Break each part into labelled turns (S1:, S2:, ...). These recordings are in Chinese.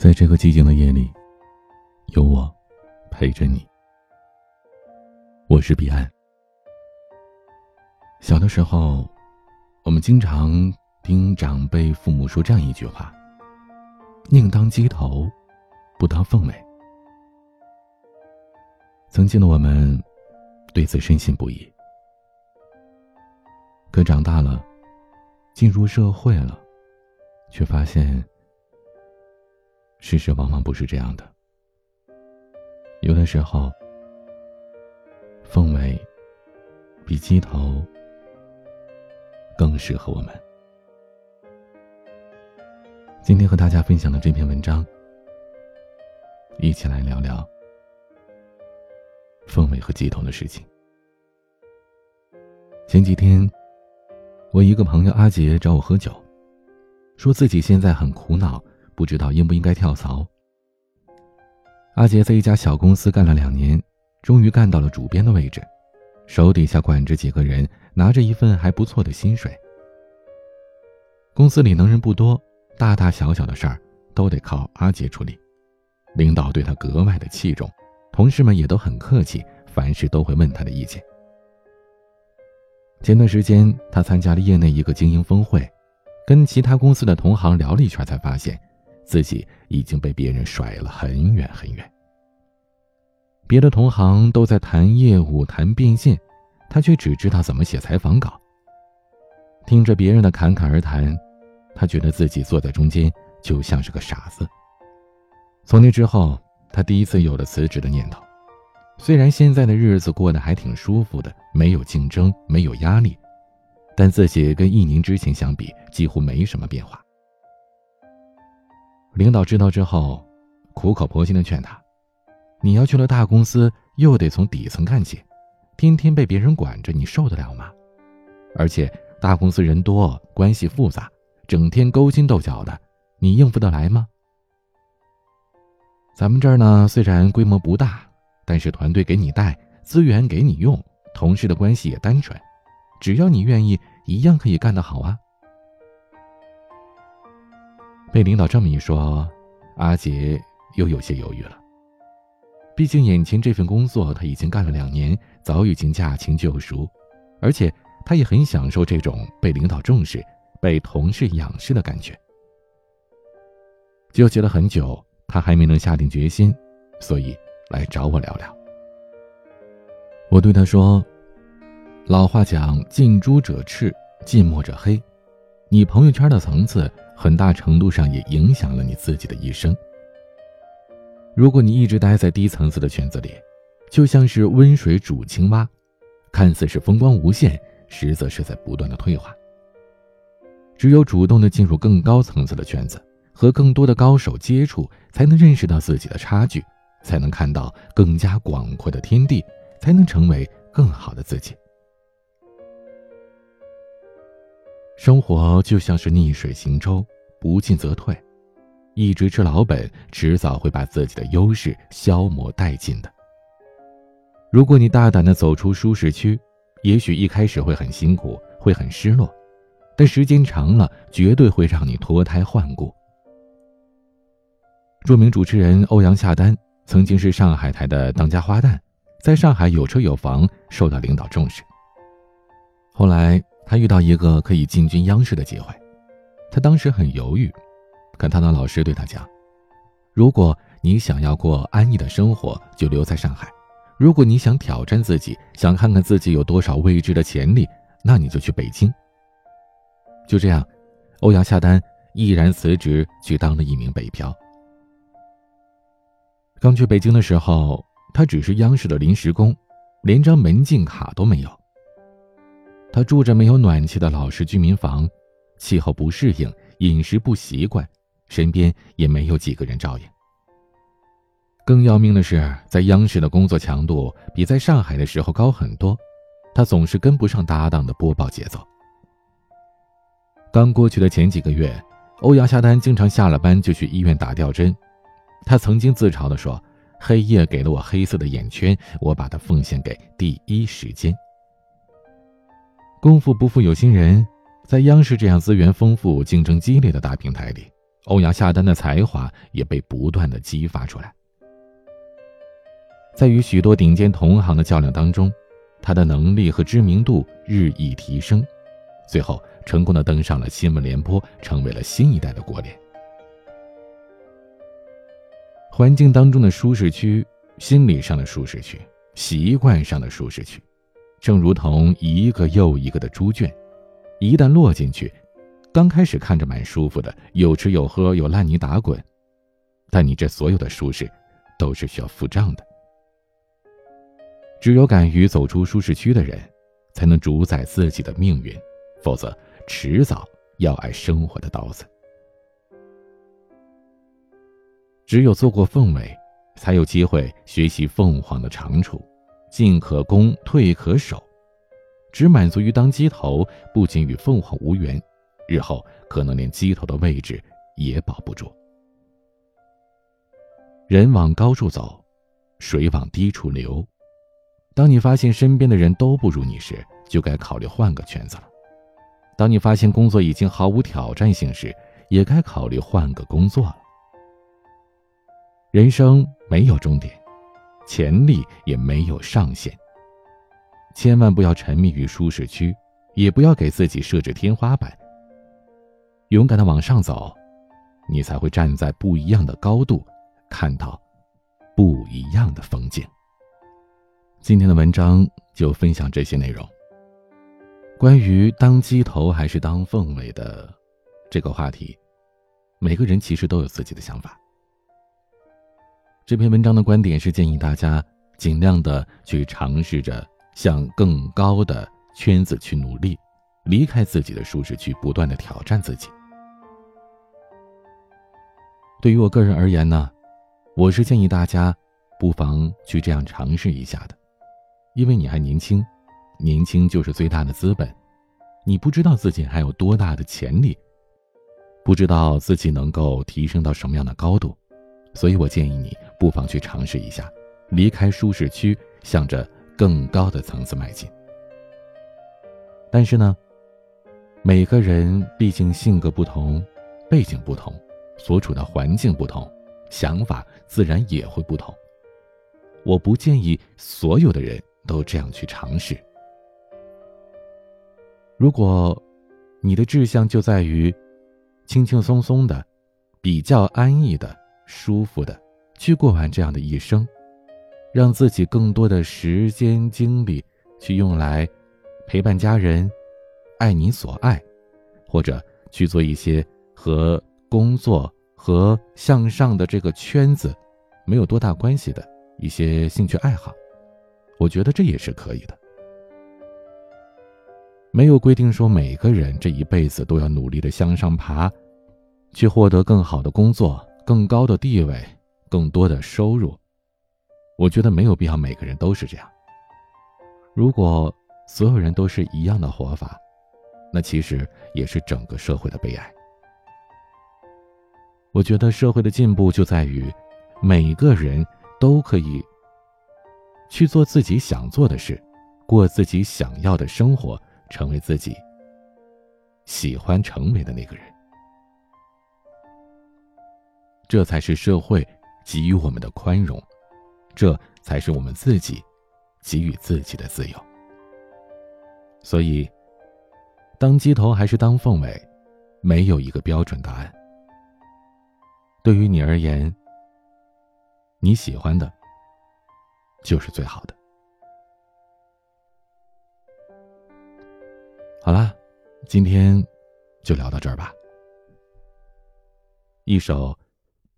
S1: 在这个寂静的夜里，有我陪着你。我是彼岸。小的时候，我们经常听长辈、父母说这样一句话：“宁当鸡头，不当凤尾。”曾经的我们对此深信不疑。可长大了，进入社会了，却发现。事实往往不是这样的，有的时候，凤尾比鸡头更适合我们。今天和大家分享的这篇文章，一起来聊聊凤尾和鸡头的事情。前几天，我一个朋友阿杰找我喝酒，说自己现在很苦恼。不知道应不应该跳槽。阿杰在一家小公司干了两年，终于干到了主编的位置，手底下管着几个人，拿着一份还不错的薪水。公司里能人不多，大大小小的事儿都得靠阿杰处理，领导对他格外的器重，同事们也都很客气，凡事都会问他的意见。前段时间，他参加了业内一个精英峰会，跟其他公司的同行聊了一圈，才发现。自己已经被别人甩了很远很远。别的同行都在谈业务、谈变现，他却只知道怎么写采访稿。听着别人的侃侃而谈，他觉得自己坐在中间就像是个傻子。从那之后，他第一次有了辞职的念头。虽然现在的日子过得还挺舒服的，没有竞争，没有压力，但自己跟一年之前相比，几乎没什么变化。领导知道之后，苦口婆心的劝他：“你要去了大公司，又得从底层干起，天天被别人管着，你受得了吗？而且大公司人多，关系复杂，整天勾心斗角的，你应付得来吗？咱们这儿呢，虽然规模不大，但是团队给你带，资源给你用，同事的关系也单纯，只要你愿意，一样可以干得好啊。”被领导这么一说，阿杰又有些犹豫了。毕竟眼前这份工作他已经干了两年，早已经驾轻就熟，而且他也很享受这种被领导重视、被同事仰视的感觉。纠结了很久，他还没能下定决心，所以来找我聊聊。我对他说：“老话讲，近朱者赤，近墨者黑。你朋友圈的层次。”很大程度上也影响了你自己的一生。如果你一直待在低层次的圈子里，就像是温水煮青蛙，看似是风光无限，实则是在不断的退化。只有主动的进入更高层次的圈子，和更多的高手接触，才能认识到自己的差距，才能看到更加广阔的天地，才能成为更好的自己。生活就像是逆水行舟，不进则退，一直吃老本，迟早会把自己的优势消磨殆尽的。如果你大胆的走出舒适区，也许一开始会很辛苦，会很失落，但时间长了，绝对会让你脱胎换骨。著名主持人欧阳夏丹曾经是上海台的当家花旦，在上海有车有房，受到领导重视。后来。他遇到一个可以进军央视的机会，他当时很犹豫，可他的老师对他讲：“如果你想要过安逸的生活，就留在上海；如果你想挑战自己，想看看自己有多少未知的潜力，那你就去北京。”就这样，欧阳夏丹毅然辞职去当了一名北漂。刚去北京的时候，他只是央视的临时工，连张门禁卡都没有。他住着没有暖气的老式居民房，气候不适应，饮食不习惯，身边也没有几个人照应。更要命的是，在央视的工作强度比在上海的时候高很多，他总是跟不上搭档的播报节奏。刚过去的前几个月，欧阳夏丹经常下了班就去医院打吊针，他曾经自嘲地说：“黑夜给了我黑色的眼圈，我把它奉献给第一时间。”功夫不负有心人，在央视这样资源丰富、竞争激烈的大平台里，欧阳夏丹的才华也被不断的激发出来。在与许多顶尖同行的较量当中，他的能力和知名度日益提升，最后成功的登上了新闻联播，成为了新一代的国联。环境当中的舒适区，心理上的舒适区，习惯上的舒适区，正如同一个又一个的猪圈，一旦落进去，刚开始看着蛮舒服的，有吃有喝，有烂泥打滚，但你这所有的舒适，都是需要付账的。只有敢于走出舒适区的人，才能主宰自己的命运，否则迟早要挨生活的刀子。只有做过凤尾，才有机会学习凤凰的长处，进可攻，退可守。只满足于当鸡头，不仅与凤凰无缘，日后可能连鸡头的位置也保不住。人往高处走，水往低处流。当你发现身边的人都不如你时，就该考虑换个圈子了；当你发现工作已经毫无挑战性时，也该考虑换个工作了。人生没有终点，潜力也没有上限。千万不要沉迷于舒适区，也不要给自己设置天花板。勇敢的往上走，你才会站在不一样的高度，看到不一样的风景。今天的文章就分享这些内容。关于当鸡头还是当凤尾的这个话题，每个人其实都有自己的想法。这篇文章的观点是建议大家尽量的去尝试着向更高的圈子去努力，离开自己的舒适区，不断的挑战自己。对于我个人而言呢，我是建议大家不妨去这样尝试一下的，因为你还年轻，年轻就是最大的资本，你不知道自己还有多大的潜力，不知道自己能够提升到什么样的高度。所以我建议你不妨去尝试一下，离开舒适区，向着更高的层次迈进。但是呢，每个人毕竟性格不同，背景不同，所处的环境不同，想法自然也会不同。我不建议所有的人都这样去尝试。如果你的志向就在于轻轻松松的、比较安逸的。舒服的，去过完这样的一生，让自己更多的时间精力去用来陪伴家人，爱你所爱，或者去做一些和工作和向上的这个圈子没有多大关系的一些兴趣爱好，我觉得这也是可以的。没有规定说每个人这一辈子都要努力的向上爬，去获得更好的工作。更高的地位，更多的收入，我觉得没有必要每个人都是这样。如果所有人都是一样的活法，那其实也是整个社会的悲哀。我觉得社会的进步就在于，每个人都可以去做自己想做的事，过自己想要的生活，成为自己喜欢成为的那个人。这才是社会给予我们的宽容，这才是我们自己给予自己的自由。所以，当鸡头还是当凤尾，没有一个标准答案。对于你而言，你喜欢的，就是最好的。好啦，今天就聊到这儿吧。一首。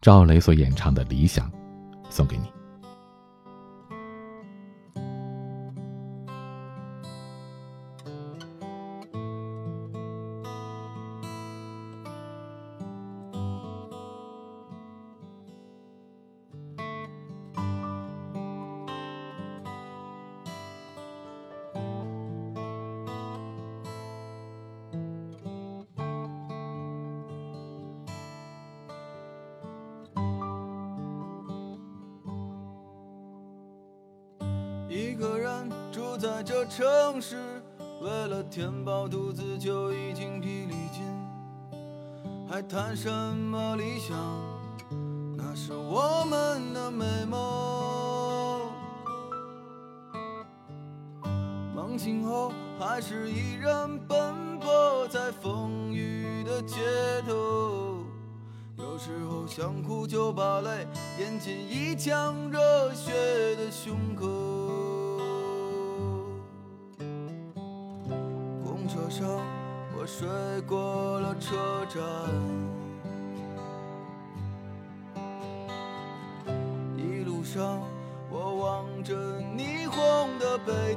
S1: 赵雷所演唱的《理想》，送给你。
S2: 一个人住在这城市，为了填饱肚子就已经疲力尽。还谈什么理想？那是我们的美梦。梦醒后，还是依然奔波在风雨的街头。有时候想哭就把泪咽进一腔热血的胸口。公车上，我睡过了车站。一路上，我望着霓虹的北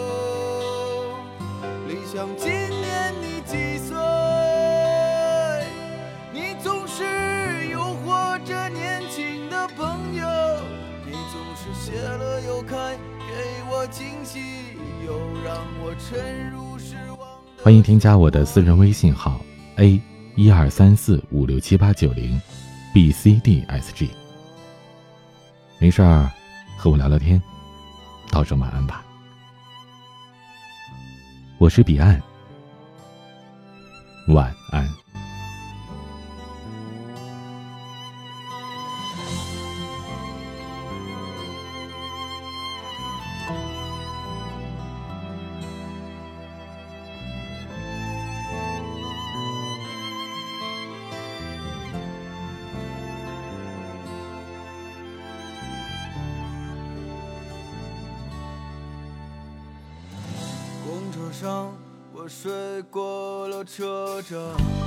S2: 想，今年你几岁？你总是诱惑着年轻的朋友，你总是谢了又开，给我惊喜，又让我沉入失望。
S1: 欢迎添加我的私人微信号 a 一二三四五六七八九零 b c d s g。没事儿，和我聊聊天，道声晚安吧。我是彼岸，晚安。
S2: 上，我睡过了车站。